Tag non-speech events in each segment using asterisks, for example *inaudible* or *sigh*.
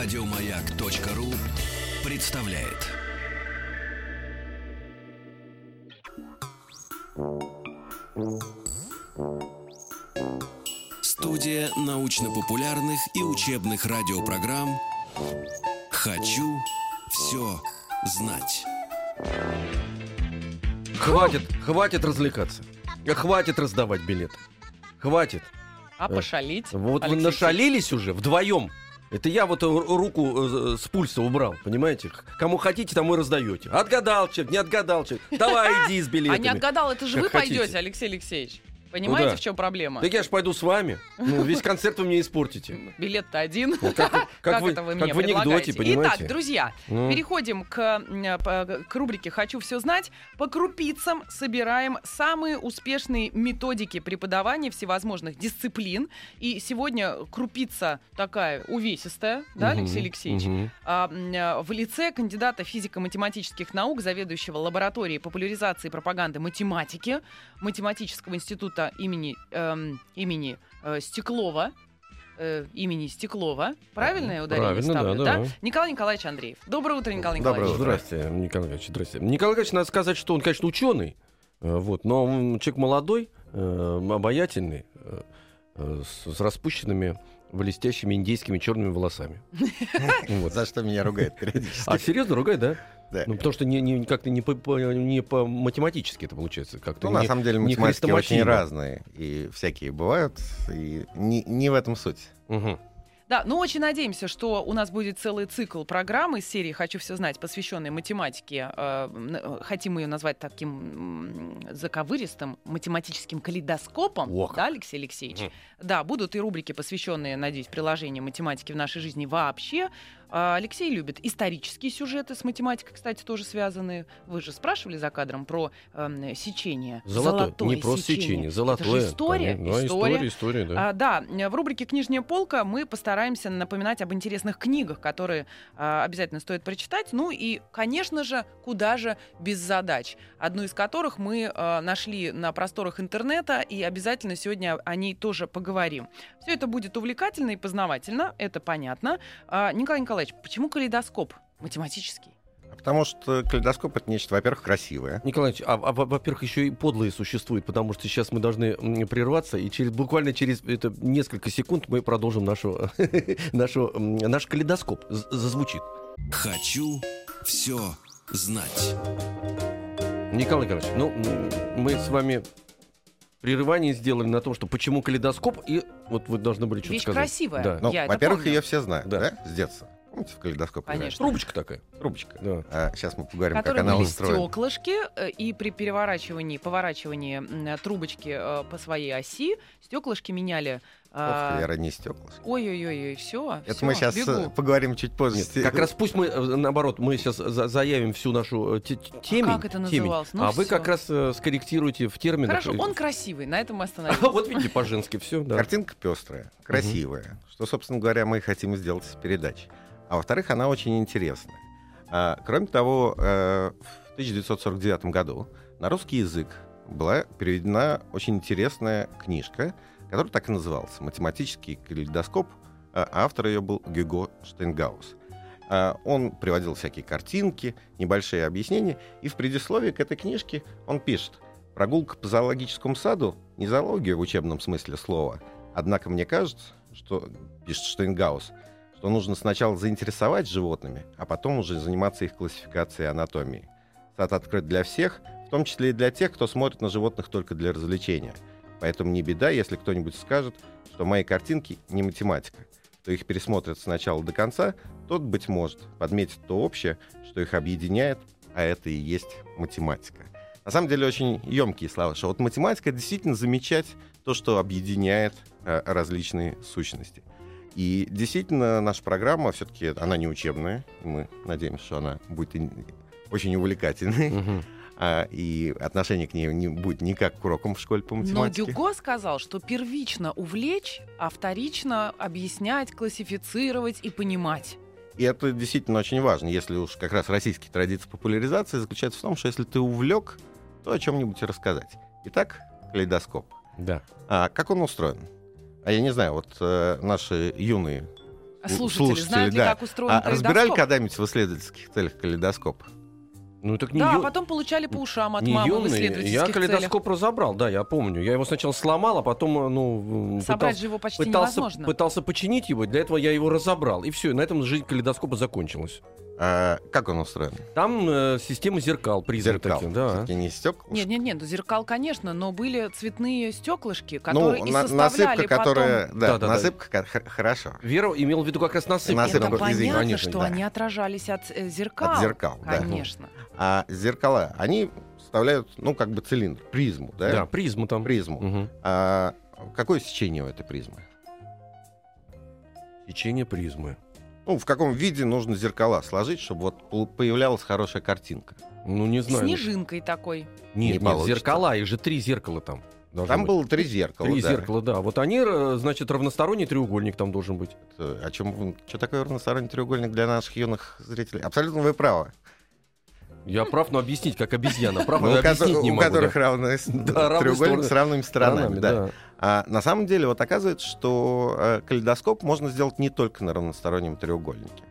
Радиомаяк.ру представляет. Студия научно-популярных и учебных радиопрограмм «Хочу все знать». Хватит, хватит развлекаться. Хватит раздавать билеты. Хватит. А пошалить? Вот вы Алексей нашалились уже вдвоем. Это я вот ру- руку э, с пульса убрал, понимаете? Кому хотите, тому и раздаете. Отгадал человек, не отгадал человек. Давай иди с А билетами. не отгадал, это же вы пойдете, Алексей Алексеевич. Понимаете, Куда? в чем проблема? Так я ж пойду с вами. Ну, весь концерт вы мне испортите. Билет-то один. Ну, как, *laughs* как Как вы, это вы как мне в анекдоте, понимаете? Итак, друзья, Ну. переходим к, м, по- к рубрике «Хочу все знать». По крупицам собираем самые успешные методики преподавания всевозможных дисциплин. И сегодня крупица такая увесистая, да, Алексей Алексеевич? А, а, в лице кандидата физико-математических наук, заведующего лабораторией популяризации и пропаганды математики Математического института имени, эм, имени э, Стеклова, э, имени Стеклова. Правильно я ударение Правильно, ставлю, да, да. Николай Николаевич Андреев. Доброе утро, Николай Доброе Николаевич. утро. Здравствуйте, Николай Николаевич, здрасте. Николай Николаевич, надо сказать, что он, конечно, ученый, э, вот, но он человек молодой, э, обаятельный, э, э, с, с распущенными блестящими индейскими черными волосами. *laughs* За что меня ругают периодически. А серьезно ругает, да? Да. Ну, потому что не, не, как-то не, по, не по математически это получается. Как-то Ну, на не- самом деле, математики очень разные. И всякие бывают. И не, не в этом суть. Мгм. Да, ну очень надеемся, что у нас будет целый цикл программы из серии «Хочу все знать», посвященной математике. Э, э, Хотим ее назвать таким заковыристым математическим калейдоскопом, О, да, Алексей Алексеевич? Мгм. Да, будут и рубрики, посвященные, надеюсь, приложению математики в нашей жизни вообще. А, Алексей любит исторические сюжеты с математикой, кстати, тоже связанные. Вы же спрашивали за кадром про эм, сечение. Золотое, не просто сечение, золотое. Это же история. Да, история. история, история, да. А, да, в рубрике «Книжная полка» мы постараемся напоминать об интересных книгах, которые а, обязательно стоит прочитать. Ну и, конечно же, куда же без задач. Одну из которых мы а, нашли на просторах интернета, и обязательно сегодня о ней тоже поговорим. Все это будет увлекательно и познавательно, это понятно. А, Николай Николаевич, почему калейдоскоп математический? Потому что калейдоскоп — это нечто, во-первых, красивое. Николай а, а, во- во-первых, еще и подлые существуют, потому что сейчас мы должны прерваться, и через, буквально через это, несколько секунд мы продолжим нашу, *laughs* нашу, наш калейдоскоп. Зазвучит. «Хочу все знать». Николай Николаевич, ну, мы с вами прерывание сделали на том, что почему калейдоскоп, и вот вы должны были что-то Вещь сказать. красивая. Да. Ну, во-первых, ее все знают, Да. да. С детства. Помните, в калейдоскоп? Конечно. Трубочка такая. Трубочка. Да. А сейчас мы поговорим, как которые она были устроена. стеклышки, э, и при переворачивании, поворачивании трубочки э, по своей оси стеклышки меняли. а, Ох, Лера, не стеклышко. Ой-ой-ой, все. Это мы сейчас поговорим чуть позже. Нет, как раз пусть мы, э, наоборот, мы сейчас за- заявим всю нашу э, те- те- темень. как это темень, называлось? Ну а вы всё. как раз э, скорректируете в терминах. Хорошо, он красивый, на этом мы А остановимся. *laughs* вот видите, по-женски все, да. Картинка пестрая, красивая, что, собственно говоря, мы и хотим сделать с передачей. А во-вторых, она очень интересная. А, кроме того, э, в 1949 году на русский язык была переведена очень интересная книжка, которая так и называлась «Математический калейдоскоп». А Автор ее был Гюго Штейнгаус. А, Он приводил всякие картинки, небольшие объяснения, и в предисловии к этой книжке он пишет «Прогулка по зоологическому саду — не зоология в учебном смысле слова, однако мне кажется, что, пишет Штейнгаус, что нужно сначала заинтересовать животными, а потом уже заниматься их классификацией и анатомией. Сад открыт для всех, в том числе и для тех, кто смотрит на животных только для развлечения. Поэтому не беда, если кто-нибудь скажет, что мои картинки не математика. Кто их пересмотрит с начала до конца, тот, быть может, подметит то общее, что их объединяет, а это и есть математика. На самом деле очень емкие слова, что вот математика — действительно замечать то, что объединяет э, различные сущности. И действительно, наша программа все-таки она не учебная. Мы надеемся, что она будет очень увлекательной. Мгм. А, и отношение к ней не будет никак к урокам в школе по Но математике. Дюго сказал, что первично увлечь, а вторично объяснять, классифицировать и понимать. И это действительно очень важно. Если уж как раз российские традиции популяризации заключаются в том, что если ты увлек, то о чем-нибудь рассказать. Итак, калейдоскоп. Да. А как он устроен? А я не знаю, вот э, наши юные Слушатели, слушатели, знают ли, да. как устроен А разбирали когда-нибудь в исследовательских целях калейдоскоп? Ну так не Да, ё- а потом получали по ушам от не мамы в ёмный. исследовательских Я целях. калейдоскоп разобрал, да, я помню. Я его сначала сломал, а потом, э, ну, Собрать пытался, же его почти пытался, невозможно. пытался починить его. Для этого я его разобрал. И все, на этом жизнь калейдоскопа закончилась. А, как он устроен? Там э, система зеркал, призмы Зеркал. такие, да. Всё-таки не стекла. Нет, нет, нет, зеркал, конечно, но были цветные стеклышки, Ну, которые и на- составляли насыпка, которая... Да, Да-да-да. насыпка, ка- х- хорошо. Вера имел в виду как раз насыпку. Насыпку, потом. Это понятно, конечно, что да. они отражались от э, зеркал. От зеркал, да. Конечно. А зеркала, они составляют, ну, как бы цилиндр, призму, да? Да, призма там. Призму. Мгм. А какое сечение у этой призмы? Течение призмы. Ну, в каком виде нужно зеркала сложить, чтобы вот появлялась хорошая картинка? Ну, не знаю. Снежинкой такой. Нет, Не нет, получится. зеркала, их же три зеркала там. должно Там быть. было три зеркала. Три да. зеркала, да. Вот они, э, значит, равносторонний треугольник там должен быть. Э, О чем, что такое равносторонний треугольник для наших юных зрителей? Абсолютно вы правы. Я прав, но объяснить, как обезьяна. Прав, Ну, но у, ко- объяснить не у могу. которых да. равные с- Да, треугольник стороны. с равными сторонами. Сторонами, да. да. А на самом деле вот оказывается, что э, калейдоскоп можно сделать не только на равностороннем треугольнике.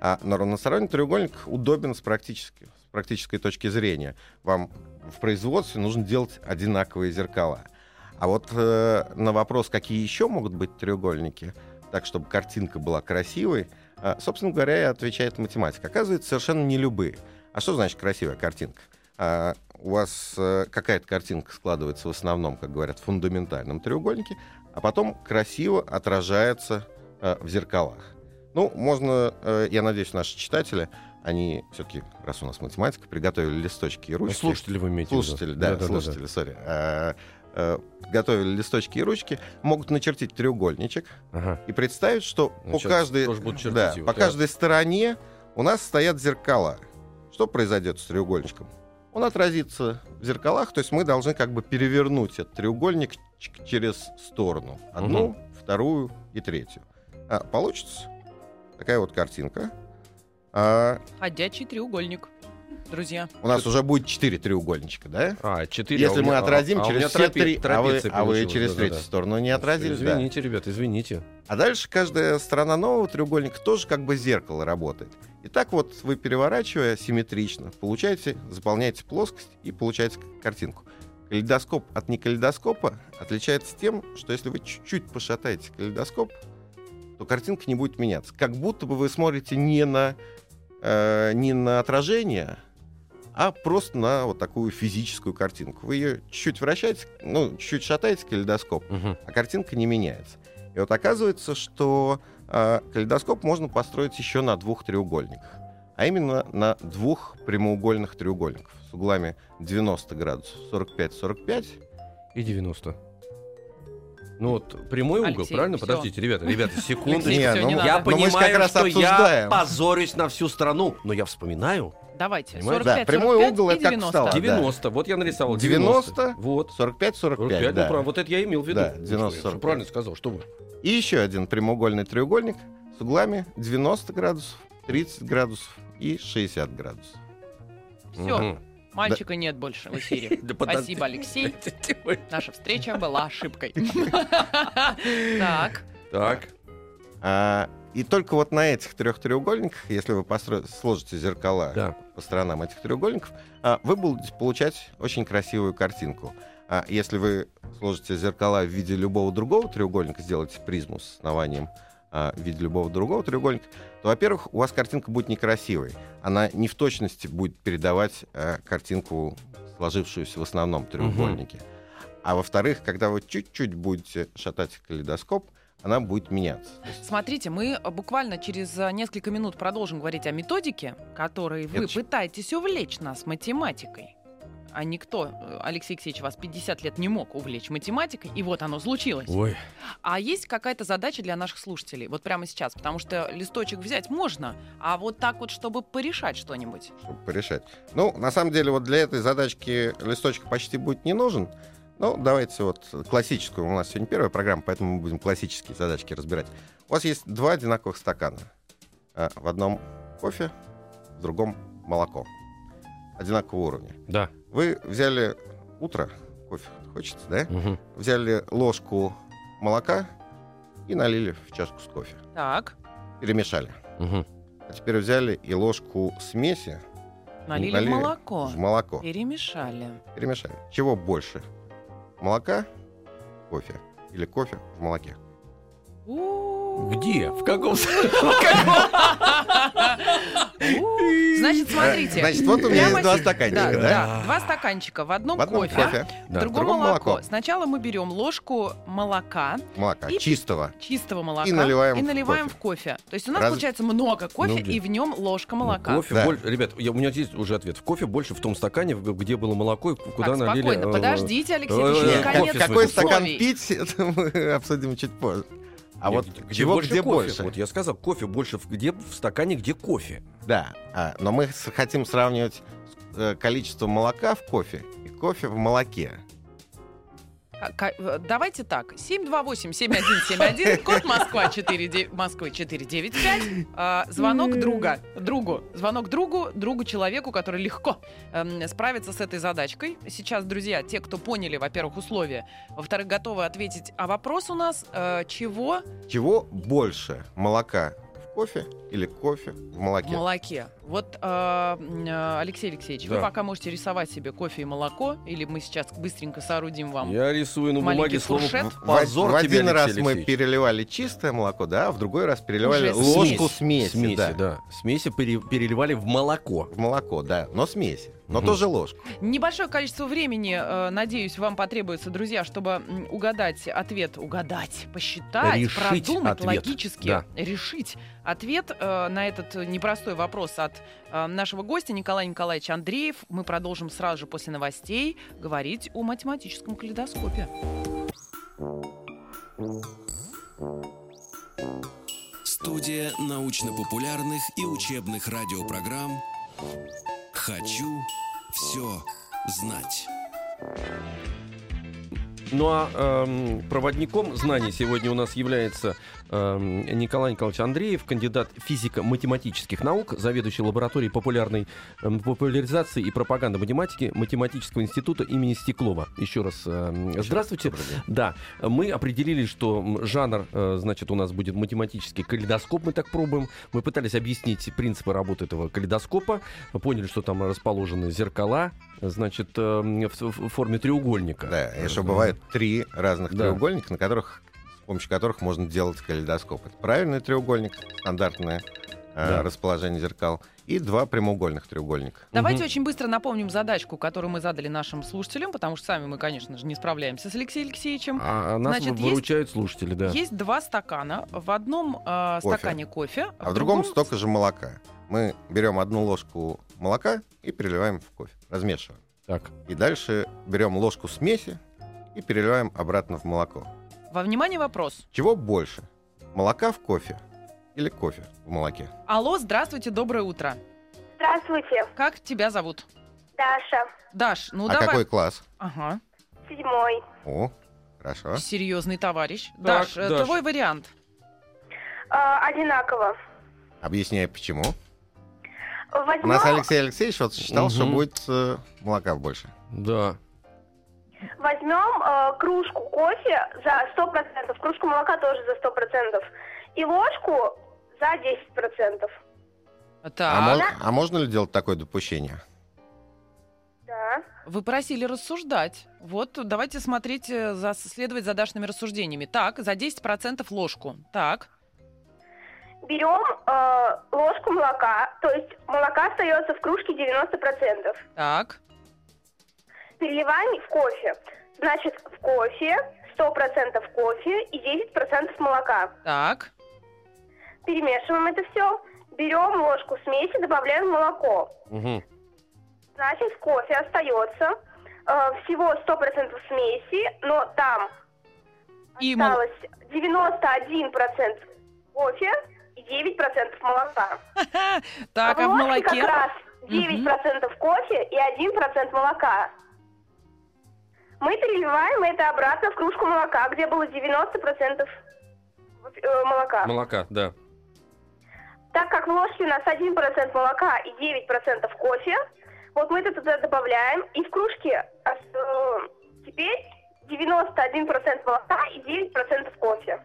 А на равносторонний треугольник удобен с, практически, с практической точки зрения. Вам в производстве нужно делать одинаковые зеркала. А вот э, на вопрос, какие еще могут быть треугольники, так, чтобы картинка была красивой, э, собственно говоря, отвечает математика. Оказывается, совершенно не любые. А что значит красивая картинка? А, у вас э, какая-то картинка складывается в основном, как говорят, в фундаментальном треугольнике, а потом красиво отражается э, в зеркалах. Ну, можно, э, я надеюсь, наши читатели, они все-таки, раз у нас математика, приготовили листочки и Ну, ручки. слушатели вы имеете в виду. Слушатели, да, Да-да-да-да. слушатели, сори. А, Готовили листочки и ручки, могут начертить треугольничек Ага. и представить, что Ну, по каждой, да, его, по каждой стороне у нас стоят зеркала. Что произойдет с треугольничком? Он отразится в зеркалах, то есть мы должны как бы перевернуть этот треугольник через сторону. Одну, вторую и третью. А, получится такая вот картинка. А, Ходячий треугольник, друзья. у нас уже будет четыре треугольничка, да? А, четыре. Если а мы меня- отразим а- а через меня все три, а вы, а вы через да-да-да. третью сторону не отразили, да. Извините, ребят, извините. А дальше каждая сторона нового треугольника тоже как бы зеркало работает. И так вот вы переворачивая симметрично, получаете, заполняете плоскость и получаете картинку. Калейдоскоп от некалейдоскопа отличается тем, что если вы чуть-чуть пошатаете калейдоскоп, то картинка не будет меняться. Как будто бы вы смотрите не на, э, не на отражение, а просто на вот такую физическую картинку. Вы ее чуть-чуть вращаете, ну, чуть-чуть шатаете калейдоскоп, Мгм. а картинка не меняется. И вот оказывается, что э, калейдоскоп можно построить еще на двух треугольниках, а именно на двух прямоугольных треугольниках с углами 90 градусов, 45-45. И 90. Ну вот прямой угол, Алексей, правильно? всё. Подождите, ребята, ребята, секунду. Алексей, Не, всё, ну, не мы- надо. Я понимаю, как раз что я позорюсь на всю страну, но я вспоминаю. Давайте. Понимаете? 45, Да, прямой 45 угол и это как 90. встало. А, да. 90. Вот я нарисовал. 90. Вот. 45-45, 45, да. ну, правильно, вот это я имел в виду. Да, Ну, 90, что я 45. правильно сказал, что вы. И еще один прямоугольный треугольник с углами 90 градусов, 30 градусов и 60 градусов. Всё. Мгм. Мальчика нет больше в эфире. *laughs* Да подожди. Спасибо, Алексей. *laughs* Наша встреча была ошибкой. *laughs* Так. Так. И только вот на этих трех треугольниках, если вы постро- сложите зеркала Да. по сторонам этих треугольников, а, вы будете получать очень красивую картинку. А если вы сложите зеркала в виде любого другого треугольника, сделаете призму с основанием а, в виде любого другого треугольника, то, во-первых, у вас картинка будет некрасивой. Она не в точности будет передавать а, картинку, сложившуюся в основном треугольнике. А во-вторых, когда вы чуть-чуть будете шатать калейдоскоп, она будет меняться. Смотрите, мы э, буквально через э, несколько минут продолжим говорить о методике, которой вы Это пытаетесь увлечь нас математикой. А никто, э, Алексей Алексеевич, вас 50 лет не мог увлечь математикой, и вот оно случилось. Ой. А есть какая-то задача для наших слушателей, вот прямо сейчас, потому что листочек взять можно, а вот так вот, чтобы порешать что-нибудь. чтобы порешать. Ну, на самом деле, вот для этой задачки листочек почти будет не нужен. Ну, давайте вот классическую. У нас сегодня первая программа, поэтому мы будем классические задачки разбирать. У вас есть два одинаковых стакана. А, В одном кофе, в другом молоко. Одинакового уровня. Да. Вы взяли утро, кофе хочется, да? Мгм. Взяли ложку молока и налили в чашку с кофе. Так, перемешали. Мгм. А теперь взяли и ложку смеси Налили в налили молоко. в молоко. Перемешали. Перемешали. Чего больше? Молока, кофе или кофе в молоке? У-у-у. Где? В каком. Значит, смотрите. Э, Значит, вот у меня есть два стаканчика, да, два стаканчика. В одном, кофе, в другом, молоко. Сначала мы берем ложку молока, молока чистого. чистого молока, И наливаем и в наливаем кофе. в кофе. То есть у нас получается много кофе, Ну, и в нем ложка молока. Кофе Ребят, у меня здесь уже ответ. В кофе больше в том стакане, где было молоко, и куда налили... спокойно, э, подождите, Алексей, еще не конец Какой стакан пить, *laughs* это мы обсудим чуть позже. А Нет, вот где чего больше где кофе? больше? Вот я сказал, кофе больше где в стакане, где кофе. Да, а, но мы хотим сравнивать э, количество молока в кофе и кофе в молоке. А, э, Давайте так. 728-7171, *laughs* код Москва 4, Москвы 495. А, звонок друга. Другу. Звонок другу, другу человеку, который легко эм, справится с этой задачкой. Сейчас, друзья, те, кто поняли, во-первых, условия, во-вторых, готовы ответить. А вопрос у нас, э, чего Чего больше? Молока в кофе или кофе в в молоке? молоке? Вот, э, м, э, Алексей Алексеевич, вы Да. пока можете рисовать себе кофе и молоко, или мы сейчас быстренько соорудим вам. Я рисую на бумаге слово. В- «позор» в тебе, один Алексей раз мы Алексеевич. переливали чистое молоко, да, а в другой раз переливали Уже ложку смеси, Смеси, да, да. Смеси пере- переливали в молоко. в молоко, да, но смеси, но Мгм. тоже ложку. Небольшое количество времени, э, надеюсь, вам потребуется, друзья, чтобы угадать ответ, угадать, посчитать, Решить продумать ответ, логически, да. решить ответ э, на этот непростой вопрос от э, нашего гостя Николая Николаевича Андреев. Мы продолжим сразу же после новостей говорить о математическом калейдоскопе. Студия научно-популярных и учебных радиопрограмм «Хочу все знать». Ну а эм, проводником знаний сегодня у нас является Николай Николаевич Андреев, кандидат физико-математических наук, заведующий лабораторией популярной эм, популяризации и пропаганды математики Математического института имени Стеклова. Еще раз эм, здравствуйте. Да, мы определили, что жанр, э, значит, у нас будет математический калейдоскоп, мы так пробуем. Мы пытались объяснить принципы работы этого калейдоскопа, поняли, что там расположены зеркала, значит, э, в, форме треугольника. Да, и что бывает три разных Да. треугольника, на которых, помощью которых можно делать калейдоскоп. Это правильный треугольник, стандартное э, Да. расположение зеркал, и два прямоугольных треугольника. Давайте Мгм. очень быстро напомним задачку, которую мы задали нашим слушателям, потому что сами мы, конечно же, не справляемся с Алексеем Алексеевичем. А, а нас Значит, есть- выручают слушатели, да. Есть два стакана. В одном э, Кофе. стакане кофе, А в другом столько же молока. Мы берем одну ложку молока и переливаем в кофе, размешиваем. Так, И дальше берем ложку смеси и переливаем обратно в молоко. Во внимание вопрос. Чего больше? Молока в кофе или кофе в молоке? Алло, здравствуйте, доброе утро. Здравствуйте, Как тебя зовут? Даша, Даш, ну а давай. какой класс? Ага, седьмой. О, хорошо. серьезный товарищ. Так, Даш, э, Даш. твой вариант. А, одинаково. Объясняй, почему. У Возьмем, нас Алексей Алексеевич вот считал, что Мгм. будет э, молока больше. да. Возьмем э, кружку кофе за 100%, кружку молока тоже за 100%, и ложку за 10%. Так, А, мож- а можно ли делать такое допущение? Да. вы просили рассуждать. Вот, давайте смотреть, э, за, следовать за Дашными рассуждениями. Так, за 10% ложку. Так, Берем э, ложку молока, то есть молока остается в кружке 90%. так, Переливаем в кофе. Значит, в кофе 100% кофе и 10% молока. так, Перемешиваем это все. Берем ложку смеси, добавляем молоко. Мгм. Значит, в кофе остается э, всего 100% смеси, но там И осталось 91% кофе и 9% молока. *laughs* так, а в молоке? как раз 9% кофе и 1% молока. Мы переливаем это обратно в кружку молока, где было 90% э, молока. Молока, да. Так как в ложке у нас 1% молока и 9% кофе, вот мы это туда добавляем, и в кружке э, теперь 91% молока и 9% кофе.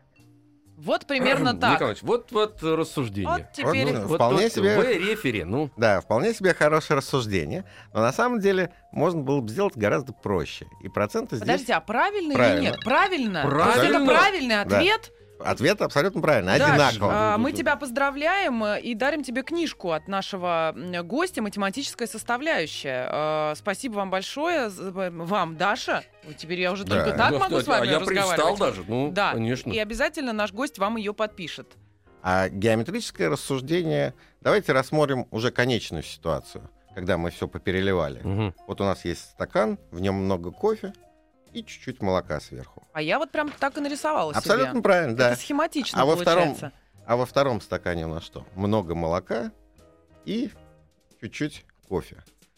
Вот примерно *clears throat* так. Николаевич, вот, вот рассуждение. Вот теперь... ну, Вот Вполне вот себе- Вы рефери, ну. Да, вполне себе хорошее рассуждение. Но на самом деле можно было бы сделать гораздо проще. И проценты здесь... Подождите, а правильно, Правильно. или нет? Правильно. То есть Правильно. это правильный ответ. Ответ абсолютно правильный, Даш, одинаково. а, мы тебя поздравляем э, и дарим тебе книжку от нашего гостя «Математическая составляющая». Э, Спасибо вам большое. Э, Вам, Даша. Теперь я уже Да. только так Ну, могу что с вами а я разговаривать. даже. Ну, Да, конечно. и обязательно наш гость вам ее подпишет. А геометрическое рассуждение... Давайте рассмотрим уже конечную ситуацию, когда мы все попереливали. Мгм. Вот у нас есть стакан, в нем много кофе и чуть-чуть молока сверху. А я вот прям так и нарисовала Абсолютно себе. правильно, да. Это схематично А во втором- получается. А во втором стакане у нас что? Много молока и чуть-чуть кофе.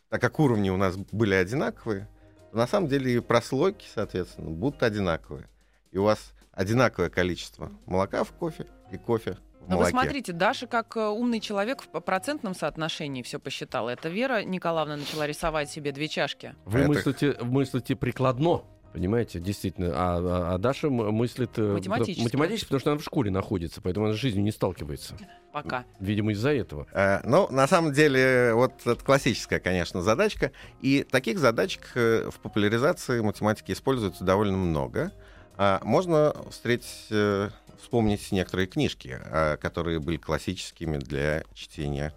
Так как уровни у нас были одинаковые, то на самом деле и прослойки, соответственно, будут одинаковые. И у вас одинаковое количество молока в кофе и кофе в Но вы молоке. смотрите, Даша, как э, умный человек в процентном соотношении все посчитала. Это Вера Николаевна начала рисовать себе две чашки. Вы Это- мыслите, мыслите прикладно. Понимаете, действительно. А, а- а Даша мыслит э, Математически. математически, потому что она в школе находится, поэтому она с жизнью не сталкивается. Пока. Видимо, из-за этого. Э, Ну, на самом деле, вот это классическая, конечно, задачка. И таких задачек э, в популяризации математики используется довольно много. А Можно встретить, э, вспомнить некоторые книжки, э, которые были классическими для чтения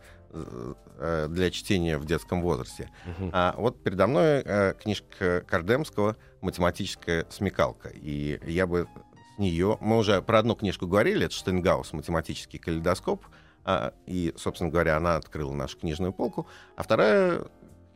для чтения в детском возрасте. Мгм. А вот передо мной э, книжка Кардемского «Математическая смекалка». И я бы с нее... Мы уже про одну книжку говорили, это Штейнгаус «Математический калейдоскоп». А, и, собственно говоря, она открыла нашу книжную полку. А вторая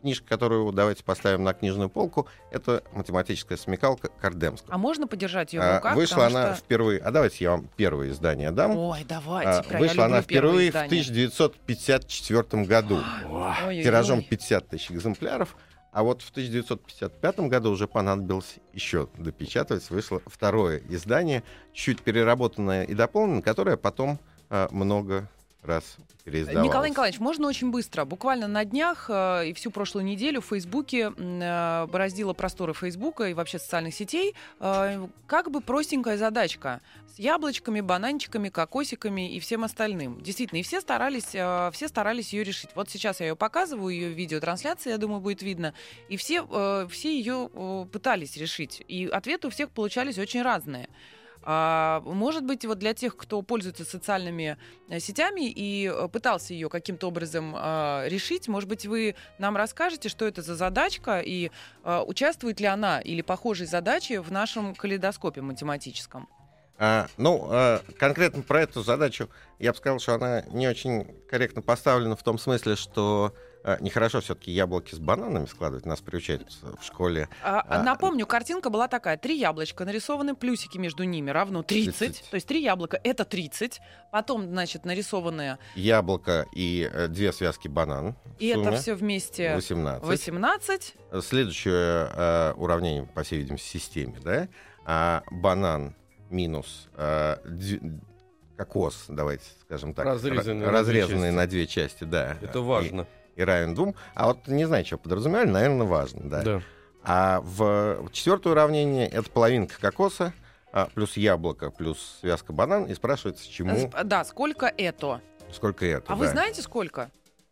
книжка, которую давайте поставим на книжную полку, это «Математическая смекалка» Кардемского. А можно подержать ее в А, руках? вышла она что- впервые... А давайте я вам первое издание дам. Ой, давайте. А, вышла она впервые в издания. 1954 году. Ой-ой-ой. тиражом 50 тысяч экземпляров. А вот в 1955 году уже понадобилось еще допечатывать. Вышло второе издание, чуть переработанное и дополненное, которое потом а, много раз переиздавалось. Николай Николаевич, можно очень быстро. Буквально на днях э, и всю прошлую неделю в Фейсбуке э, бороздила просторы Фейсбука и вообще социальных сетей э, как бы простенькая задачка с яблочками, бананчиками, кокосиками и всем остальным. Действительно, и все старались, э, все старались ее решить. Вот сейчас я ее показываю, ее видеотрансляция, я думаю, будет видно. И все, э, все ее э, пытались решить. И ответы у всех получались очень разные. А, может быть, вот для тех, кто пользуется социальными э, сетями и э, пытался ее каким-то образом а, решить, может быть, вы нам расскажете, что это за задачка и а, участвует ли она или похожие задачи в нашем калейдоскопе математическом? А, ну, а, конкретно про эту задачу я бы сказал, что она не очень корректно поставлена в том смысле, что а, нехорошо все-таки яблоки с бананами складывать. Нас приучают в школе. А, А, Напомню, картинка была такая. Три яблочка, нарисованы плюсики между ними равно 30. 30. То есть три яблока — это 30. Потом, значит, нарисованные... Яблоко и э, две связки банан. И это сумме все вместе 18. 18. Следующее э, уравнение, по всей видимости, в системе, да? А, банан минус э, кокос, давайте скажем так. Разрезанный ра- на две разрезанный части. на две части, да. Это И- важно. И, равен двум. А вот не знаю, что подразумевали, наверное, важно, да. Да. А в четвертое уравнение это половинка кокоса, а, плюс яблоко, плюс связка банан, и спрашивается, чему, Да, сколько это? сколько это. А вы да. знаете, сколько?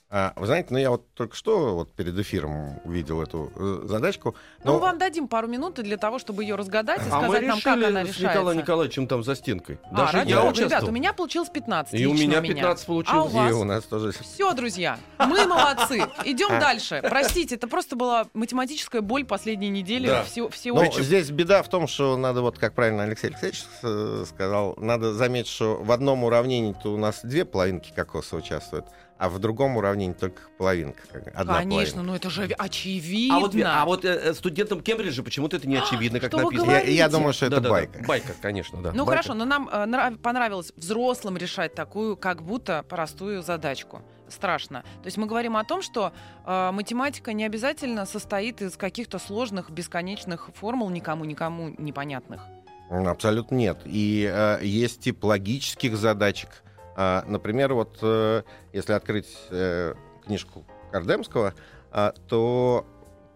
А, вы знаете, ну я вот только что вот перед эфиром увидел эту э, задачку. Ну, но- вам дадим пару минут для того, чтобы ее разгадать и А мы сказать нам, как она решили с решается. Николаем Николаевичем там за стенкой. А, Даже ради я бога, участвовал. ребят, у меня получилось 15 И у меня 15 А у получилось. И вас? у нас тоже Все, друзья, мы молодцы. Идем А. дальше. Простите, это просто была математическая боль последней недели. Да. Все, все Ну, очень- здесь беда в том, что надо, вот как правильно Алексей Алексеевич э, сказал, надо заметить, что в одном уравнении-то у нас две половинки кокоса участвуют, а в другом уравнении только половинка. как- Одна Конечно, половинка. ну это же очевидно. А вот, а вот э, э, студентам Кембриджа почему-то это не очевидно, как Что вы написано. Я, я думаю, что это Да-да-да. байка. Байка, конечно, да. Ну Байка. хорошо, но нам э, нрав- понравилось взрослым решать такую, как будто простую задачку. Страшно. То есть мы говорим о том, что э, математика не обязательно состоит из каких-то сложных, бесконечных формул, никому-никому непонятных. Абсолютно нет. И э, есть тип логических задачек. А, например, вот э, если открыть э, книжку Кардемского, а, то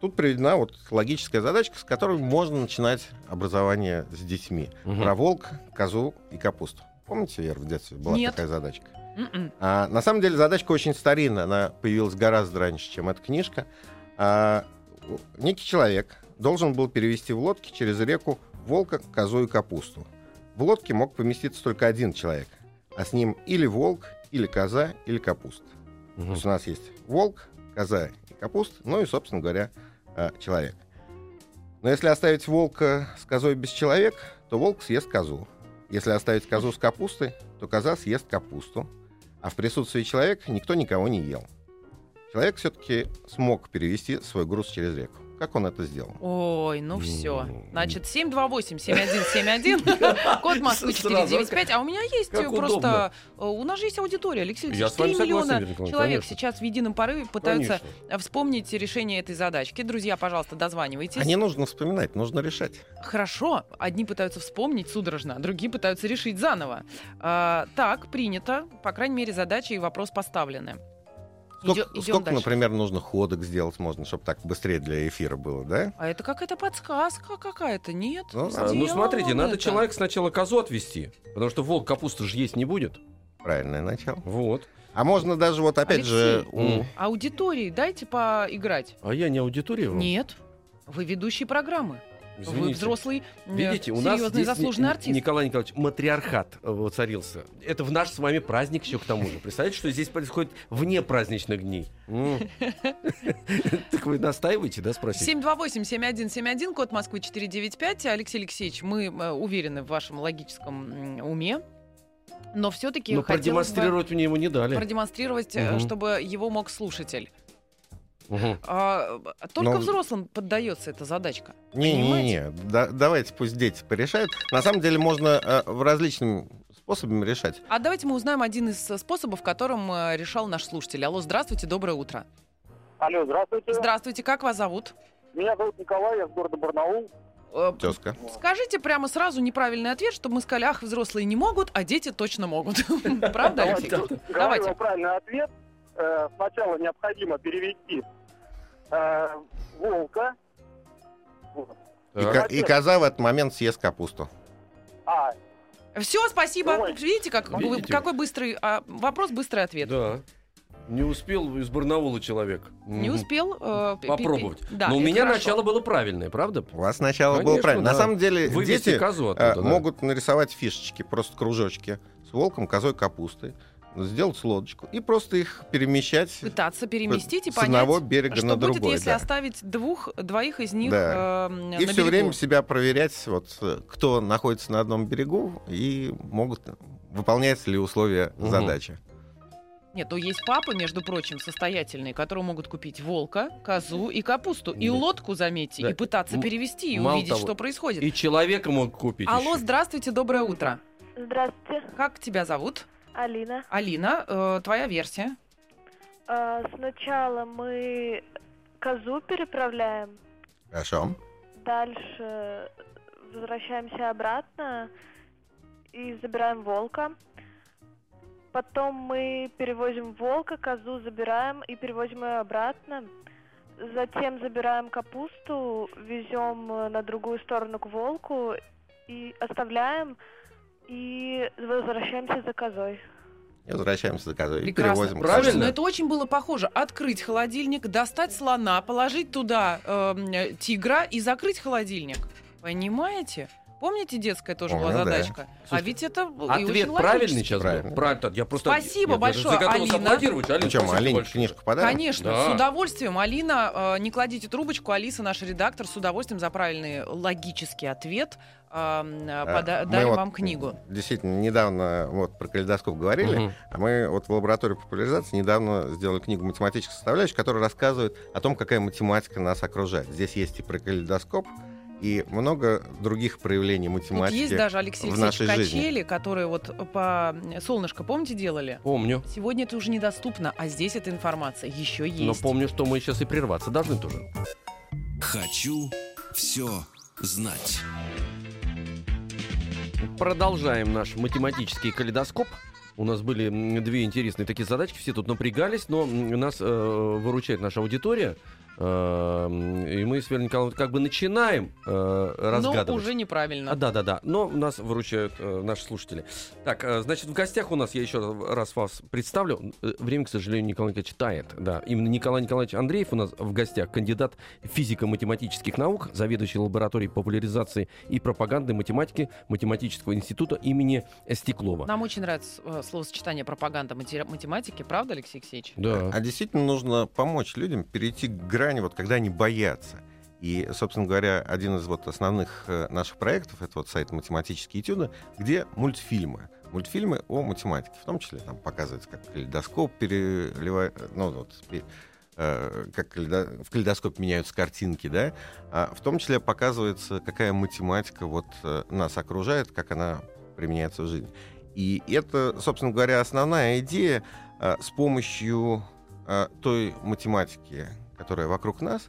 тут приведена вот логическая задачка, с которой можно начинать образование с детьми. Мгм. Про волк, козу и капусту. Помните, Вера, в детстве была Нет. такая задачка? М-м. А, на самом деле задачка очень старинная, она появилась гораздо раньше, чем эта книжка. А, некий человек должен был перевести в лодке через реку волка, козу и капусту. В лодке мог поместиться только один человек, а с ним или волк, или коза, или капуста. То Мгм. есть у нас есть волк, коза и капуста, ну и, собственно говоря, а, человек. Но если оставить волка с козой без человека, то волк съест козу. Если оставить козу с капустой, то коза съест капусту. А в присутствии человека никто никого не ел. Человек все-таки смог перевести свой груз через реку. Как он это сделал? Ой, ну все. Значит, 728-7171, *laughs* код Москвы Сразу, 495. А у меня есть просто... э, У нас же есть аудитория, Алексей Алексеевич. с вами 3 согласен, миллиона человек сейчас в едином порыве пытаются вспомнить решение этой задачки. Друзья, пожалуйста, дозванивайтесь. А не нужно вспоминать, нужно решать. Хорошо. Одни пытаются вспомнить судорожно, а другие пытаются решить заново. А, так, принято. По крайней мере, задача и вопрос поставлены. Сколько, идём сколько, дальше. например, нужно ходок сделать можно, чтобы так быстрее для эфира было, да? А это какая-то подсказка какая-то, нет? Ну, А, ну, смотрите, надо это. человек сначала козу отвести, потому что волк капусту же есть не будет. Правильное начало. Вот. А можно даже вот опять же... Алексей. у- Аудитории дайте поиграть. А я не аудитория вам? Нет. Вы ведущий программы. Вы Извините. взрослый, э, Видите, у нас серьезный, здесь заслуженный артист. Николай Николаевич, матриархат э, воцарился. Это в наш с вами праздник еще к тому же. Представляете, что здесь происходит вне праздничных дней? *laughs* Так вы настаиваете, да, спросить? 728-7171, код Москвы 495. Алексей Алексеевич, мы э, уверены в вашем логическом уме. Но все-таки Но бы продемонстрировать мне его не дали. продемонстрировать, чтобы его мог слушатель. Мгм. А, только Но- взрослым поддается эта задачка. Не-не-не, да- давайте пусть дети порешают. На самом деле можно э, в различными способами решать. А давайте мы узнаем один из э, способов, которым э, решал наш слушатель. Алло, здравствуйте, доброе утро. Алло, здравствуйте. Здравствуйте, как вас зовут? Меня зовут Николай, я с города Барнаул. Э, Тезка. Скажите прямо сразу неправильный ответ, чтобы мы сказали, ах, взрослые не могут, а дети точно могут. *laughs* Правда, Алексей? Давайте. правильный ответ. Сначала необходимо перевести э, волка. Вот. И, ко- и коза в этот момент съест капусту. А, Все, спасибо. Ой. Видите, как, Видите? какой быстрый а, вопрос, быстрый ответ. Да. Не успел из Барнаула человек. Не Мгм. успел э, пи- пи- Попробовать. Да, Но у это меня хорошо. начало было правильное, правда? У вас сначала было Конечно, правильно. да. На самом деле Вывести дети козу э, оттуда, да. могут нарисовать фишечки, просто кружочки с волком, козой, капустой, сделать лодочку и просто их перемещать Пытаться переместить и с понять, одного берега что на будет, другой. если да. оставить двух, двоих из них Да. э, И на все время себя проверять, вот, э, кто находится на одном берегу, и могут выполняются ли условия Мгм. задачи. Нет, ну есть папы, между прочим, состоятельные, которые могут купить волка, козу и капусту. И Да. лодку, заметьте, Да. и пытаться М- перевести, и мало увидеть, того, что происходит. И человека мог купить Алло, еще. здравствуйте, доброе утро. Здравствуйте, Как тебя зовут? Алина. Алина, э, твоя версия. А, сначала мы козу переправляем, Хорошо. дальше возвращаемся обратно и забираем волка. Потом мы перевозим волка, козу забираем и перевозим ее обратно. Затем забираем капусту, везем э, на другую сторону к волку и оставляем и возвращаемся за козой. И возвращаемся за козой. И Прекрасно. перевозим Правильно. Ну это очень было похоже. Открыть холодильник, достать слона, положить туда э, тигра и закрыть холодильник. Понимаете? Помните, детская тоже была Помню, да. задачка? А Слушайте, ведь это и Ответ правильный сейчас Правильно. был? Правильно. Я просто, Спасибо я большое, Алина. аплодировать. Алина, Ну спасибо Алине большое. книжку подарим? Конечно, Да. с удовольствием. Алина, э, не кладите трубочку. Алиса, наш редактор, с удовольствием за правильный логический ответ А, пода- мы дарим вот вам книгу. Действительно, недавно вот про калейдоскоп говорили, Мгм. а мы вот в лаборатории популяризации недавно сделали книгу «Математическая составляющая», которая рассказывает о том, какая математика нас окружает. Здесь есть и про калейдоскоп, и много других проявлений Тут математики. есть даже, Алексей в Алексеевич, нашей жизни. качели, которые вот по солнышко, помните, делали? Помню. Сегодня это уже недоступно, а здесь эта информация еще есть. Но помню, что мы сейчас и прерваться должны тоже. Хочу все знать. Продолжаем наш математический калейдоскоп. У нас были две интересные такие задачки, все тут напрягались, но нас э, выручает наша аудитория. Э, И мы с Верой Николаевной как бы начинаем э, Но разгадывать. уже неправильно. А, да, да, да. Но нас выручают э, наши слушатели. Так, э, значит, в гостях у нас, я еще раз вас представлю. Время, к сожалению, Николай Николаевич читает. Да, именно Николай Николаевич Андреев у нас в гостях, кандидат физико-математических наук, заведующий лабораторией популяризации и пропаганды математики Математического института имени Стеклова. Нам очень нравится словосочетание пропаганда математики, правда, Алексей Алексеевич? Да. А действительно нужно помочь людям перейти к грани, вот когда они боятся. И, собственно говоря, один из вот основных э, наших проектов это вот сайт «Математические этюды», где мультфильмы. Мультфильмы о математике. В том числе там показывается, как калейдоскоп переливает, ну вот, э, как в калейдоскоп меняются картинки, да, а в том числе показывается, какая математика вот э, нас окружает, как она применяется в жизни. И это, собственно говоря, основная идея с помощью той математики, которая вокруг нас,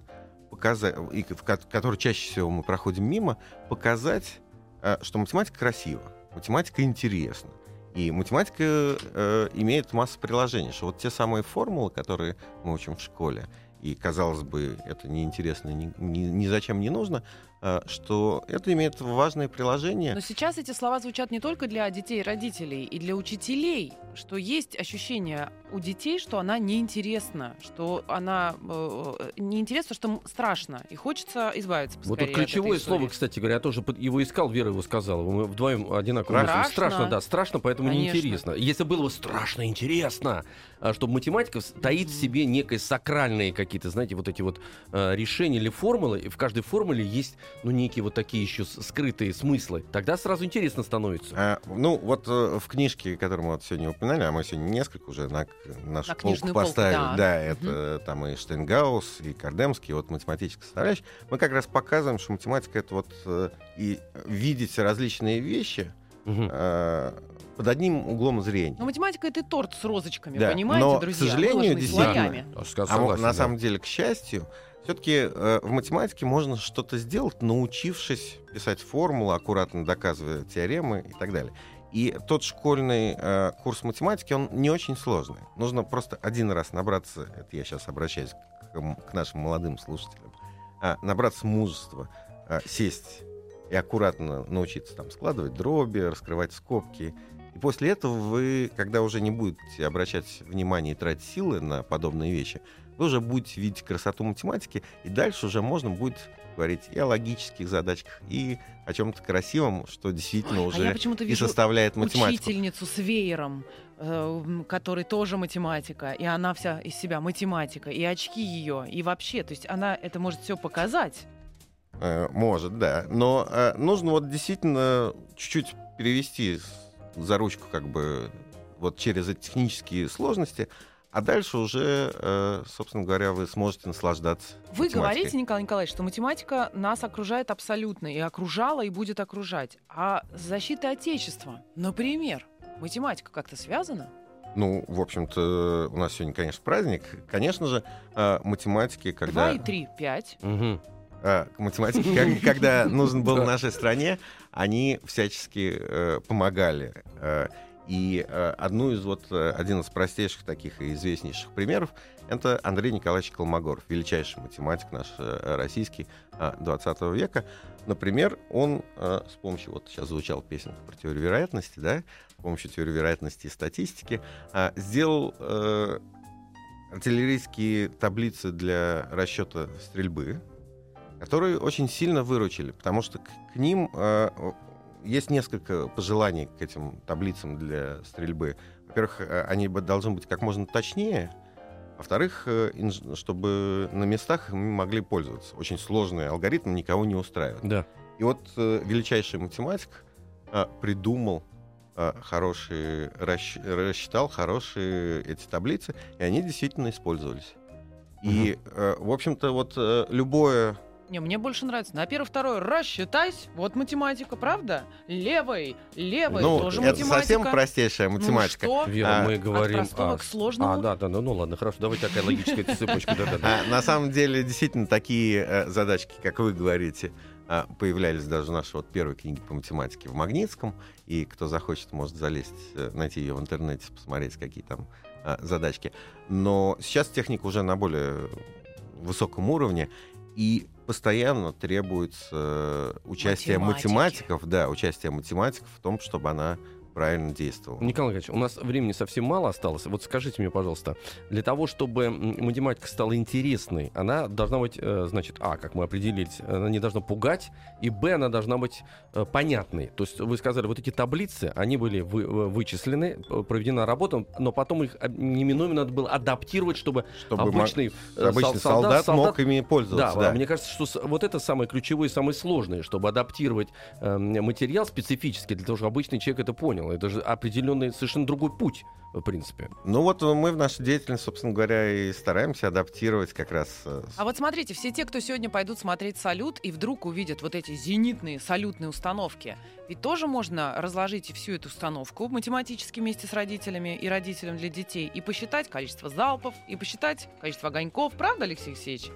показать, и в ко- которой чаще всего мы проходим мимо, показать, э, что математика красива, математика интересна. И математика э, имеет массу приложений, что вот те самые формулы, которые мы учим в школе, и, казалось бы, это неинтересно, ни, зачем не нужно, э, что это имеет важное приложение. Но сейчас эти слова звучат не только для детей родителей, и для учителей, что есть ощущение у детей, что она неинтересна, что она э, неинтересна, что страшно, и хочется избавиться Вот поскорее тут ключевое от этой слово, кстати говоря, я тоже его искал, Вера его сказала. Мы вдвоем одинаково мыслим. Страшно. Страшно, да, страшно, поэтому Конечно. неинтересно. Если было бы страшно интересно, а, чтобы математика таит в себе некое сакральные какие-то, знаете, вот эти вот э, решения или формулы, и в каждой формуле есть, ну, некие вот такие еще скрытые смыслы. Тогда сразу интересно становится. А, ну, вот э, в книжке, которую мы вот сегодня упоминали, а мы сегодня несколько уже на, нашу На полку поставили, да. да, это там и Штейнгаус, и Кардемский, вот математическая составляющая, мы как раз показываем, что математика — это вот э, и видеть различные вещи Мгм. э, под одним углом зрения. Но математика это торт с розочками, Да, понимаете, но, к друзья? сожалению, выложенный действительно, А согласен, на да. самом деле, к счастью, все-таки в математике можно что-то сделать, научившись писать формулы, аккуратно доказывая теоремы и так далее. И тот школьный э, курс математики, он не очень сложный. Нужно просто один раз набраться, это я сейчас обращаюсь к, к нашим молодым слушателям, а, набраться мужества, а, сесть и аккуратно научиться там складывать дроби, раскрывать скобки. И после этого вы, когда уже не будете обращать внимание и тратить силы на подобные вещи, вы уже будете видеть красоту математики, и дальше уже можно будет говорить и о логических задачках, и о чем-то красивом, что действительно А я уже почему-то и вижу составляет математику. учительницу с веером, э, который тоже математика, и она вся из себя математика, и очки ее, и вообще, то есть она это может все показать. Э, Может, да. Но э, нужно вот действительно чуть-чуть перевести за ручку как бы вот через эти технические сложности, а дальше уже, э, собственно говоря, вы сможете наслаждаться Вы математикой. говорите, Николай Николаевич, что математика нас окружает абсолютно, и окружала, и будет окружать. А с защитой Отечества, например, математика как-то связана? Ну, в общем-то, у нас сегодня, конечно, праздник. Конечно же, э, математики, когда... Два и три, пять. Мгм. А, к математике, *laughs* когда нужен был нашей стране, они всячески э, помогали. И э, одну из вот э, один из простейших таких и известнейших примеров это Андрей Николаевич Колмогоров, величайший математик наш э, российский э, 20 века. Например, он с помощью, вот сейчас звучала песня про теорию вероятности, да, с помощью теории вероятности и статистики, сделал артиллерийские таблицы для расчета стрельбы, которые очень сильно выручили, потому что к, ним есть несколько пожеланий к этим таблицам для стрельбы. Во-первых, э, они бы- должны быть как можно точнее, во-вторых, э, чтобы на местах ими могли пользоваться. Очень сложный алгоритм никого не устраивает. Да. И вот э, величайший математик придумал хорошие, рассчитал хорошие эти таблицы, и они действительно использовались. И, в общем-то, вот любое Не, мне больше нравится. На первый, второй рассчитайся. Вот математика, правда? Левой, левой ну, тоже это математика. совсем простейшая Ну математика. что? Вера, А, мы От говорим... простого а, к сложному. А, да, да, ну, ну ладно, хорошо, давайте такая логическая цепочка, да, да, да. А, на самом деле, действительно, такие э, задачки, как вы говорите, а, появлялись даже в нашей вот первой книге по математике в Магнитском. И кто захочет, может залезть, э, найти ее в интернете, посмотреть, какие там а, задачки. Но сейчас техника уже на более высоком уровне, и постоянно требуется э, участие Математики. математиков, да, участие математиков в том, чтобы она правильно действовала. Николай Николаевич, у нас времени совсем мало осталось. Вот скажите мне, пожалуйста, для того, чтобы математика стала интересной, она должна быть, э, значит, а, как мы определились, она не должна пугать, и б, она должна быть э, понятной. То есть вы сказали, вот эти таблицы, они были вы- э, вычислены, проведена работа, но потом их э, неминуемо надо было адаптировать, чтобы, Чтобы обычный, обычный сол- солдат, мог ими пользоваться. да, да. мне кажется, что вот это самое ключевое и самое сложное, чтобы адаптировать э, материал специфически, для того, чтобы обычный человек это понял. Это же определенный, совершенно другой путь, в принципе. Ну вот э, мы в нашей деятельности, собственно говоря, и стараемся адаптировать как раз э, А вот смотрите, все те, кто сегодня пойдут смотреть салют и вдруг увидят вот эти зенитные салютные установки, ведь тоже можно разложить всю эту установку математически вместе с родителями и родителям для детей и посчитать количество залпов, и посчитать количество огоньков. Правда, Алексей Алексеевич?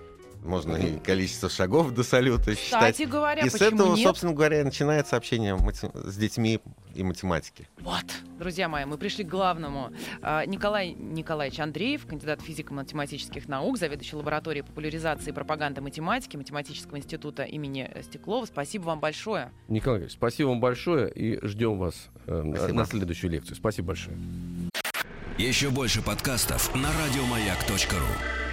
Можно и количество шагов до салюта считать. Кстати говоря, И с этого, нет? собственно говоря, начинается общение с детьми и математики. Вот, друзья мои, мы пришли к главному. А, Николай Николаевич Андреев, кандидат физико-математических наук, заведующий лабораторией популяризации и пропаганды математики Математического института имени Стеклова. Спасибо вам большое. Николай Николаевич, спасибо вам большое и ждем вас э, Спасибо. на следующую лекцию. Спасибо большое. Еще больше подкастов на радиомаяк.ру.